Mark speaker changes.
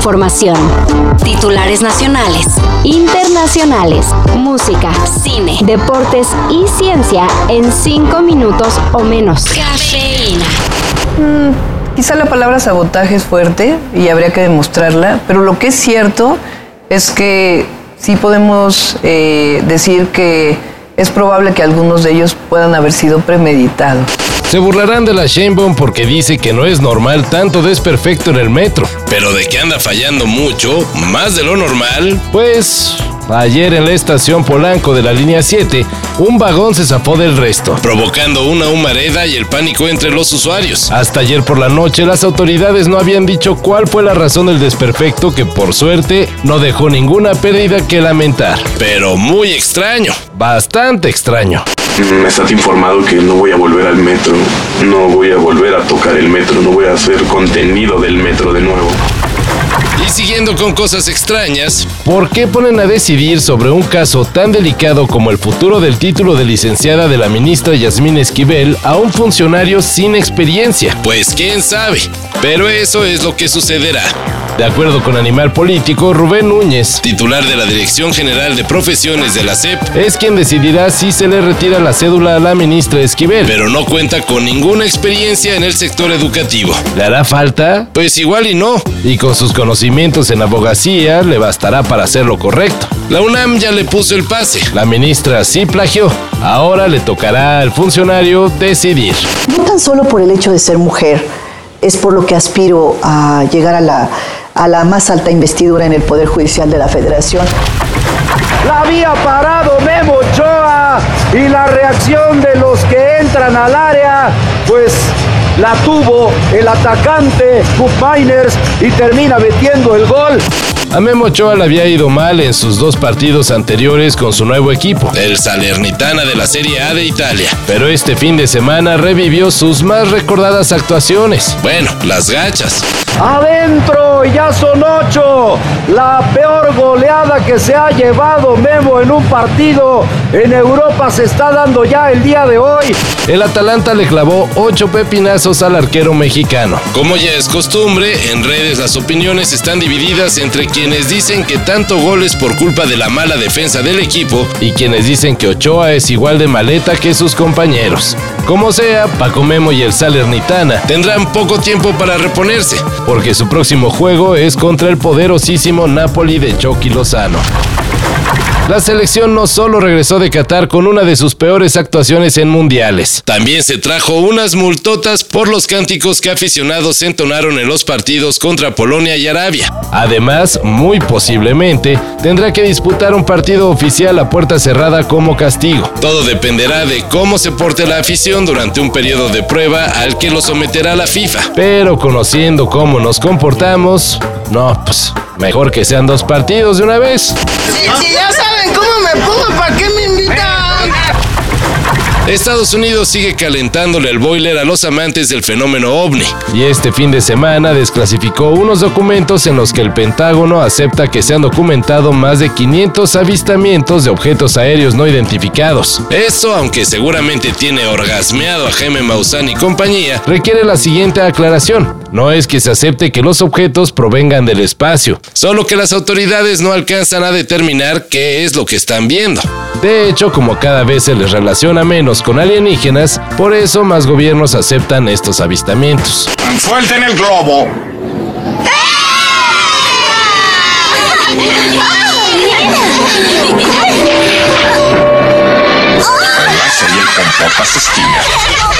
Speaker 1: información. Titulares nacionales, internacionales, música, cine, deportes y ciencia en cinco minutos o menos. Cafeína.
Speaker 2: Mm, quizá la palabra sabotaje es fuerte y habría que demostrarla, pero lo que es cierto es que sí podemos eh, decir que es probable que algunos de ellos puedan haber sido premeditados.
Speaker 3: Se burlarán de la Sheinbaum porque dice que no es normal tanto desperfecto en el metro. Pero de que anda fallando mucho, más de lo normal, pues Ayer en la estación Polanco de la línea 7, un vagón se zafó del resto, provocando una humareda y el pánico entre los usuarios. Hasta ayer por la noche, las autoridades no habían dicho cuál fue la razón del desperfecto que por suerte no dejó ninguna pérdida que lamentar. Pero muy extraño, bastante extraño.
Speaker 4: Me estás informado que no voy a volver al metro, no voy a volver a tocar el metro, no voy a hacer contenido del metro de nuevo.
Speaker 3: Y siguiendo con cosas extrañas, ¿por qué ponen a decidir sobre un caso tan delicado como el futuro del título de licenciada de la ministra Yasmín Esquivel a un funcionario sin experiencia? Pues quién sabe, pero eso es lo que sucederá. De acuerdo con Animal Político, Rubén Núñez, titular de la Dirección General de Profesiones de la SEP, es quien decidirá si se le retira la cédula a la ministra Esquivel, pero no cuenta con ninguna experiencia en el sector educativo. ¿Le hará falta? Pues igual y no, y con sus conocimientos en abogacía le bastará para hacer lo correcto. La UNAM ya le puso el pase, la ministra sí plagió, ahora le tocará al funcionario decidir.
Speaker 5: No tan solo por el hecho de ser mujer, es por lo que aspiro a llegar a la a la más alta investidura en el Poder Judicial de la Federación.
Speaker 6: La había parado Memo Ochoa y la reacción de los que entran al área, pues la tuvo el atacante Miners y termina metiendo el gol.
Speaker 3: A Memo Ochoa le había ido mal en sus dos partidos anteriores con su nuevo equipo, el Salernitana de la Serie A de Italia. Pero este fin de semana revivió sus más recordadas actuaciones. Bueno, las gachas.
Speaker 6: Adentro, ya son ocho. La peor goleada que se ha llevado Memo en un partido en Europa se está dando ya el día de hoy.
Speaker 3: El Atalanta le clavó ocho pepinazos al arquero mexicano. Como ya es costumbre, en redes las opiniones están divididas entre quienes quienes dicen que tanto gol es por culpa de la mala defensa del equipo y quienes dicen que Ochoa es igual de maleta que sus compañeros. Como sea, Paco Memo y el Salernitana tendrán poco tiempo para reponerse, porque su próximo juego es contra el poderosísimo Napoli de Chucky Lozano. La selección no solo regresó de Qatar con una de sus peores actuaciones en mundiales, también se trajo unas multotas por los cánticos que aficionados entonaron en los partidos contra Polonia y Arabia. Además, muy posiblemente, tendrá que disputar un partido oficial a puerta cerrada como castigo. Todo dependerá de cómo se porte la afición durante un periodo de prueba al que lo someterá la FIFA. Pero conociendo cómo nos comportamos, no, pues mejor que sean dos partidos de una vez.
Speaker 7: ¿Para qué me invitan?
Speaker 3: Estados Unidos sigue calentándole el boiler a los amantes del fenómeno ovni. Y este fin de semana desclasificó unos documentos en los que el Pentágono acepta que se han documentado más de 500 avistamientos de objetos aéreos no identificados. Eso, aunque seguramente tiene orgasmeado a Jaime Maussan y compañía, requiere la siguiente aclaración. No es que se acepte que los objetos provengan del espacio, solo que las autoridades no alcanzan a determinar qué es lo que están viendo. De hecho, como cada vez se les relaciona menos con alienígenas, por eso más gobiernos aceptan estos avistamientos.
Speaker 8: ¡Suelten el globo!
Speaker 3: Soy el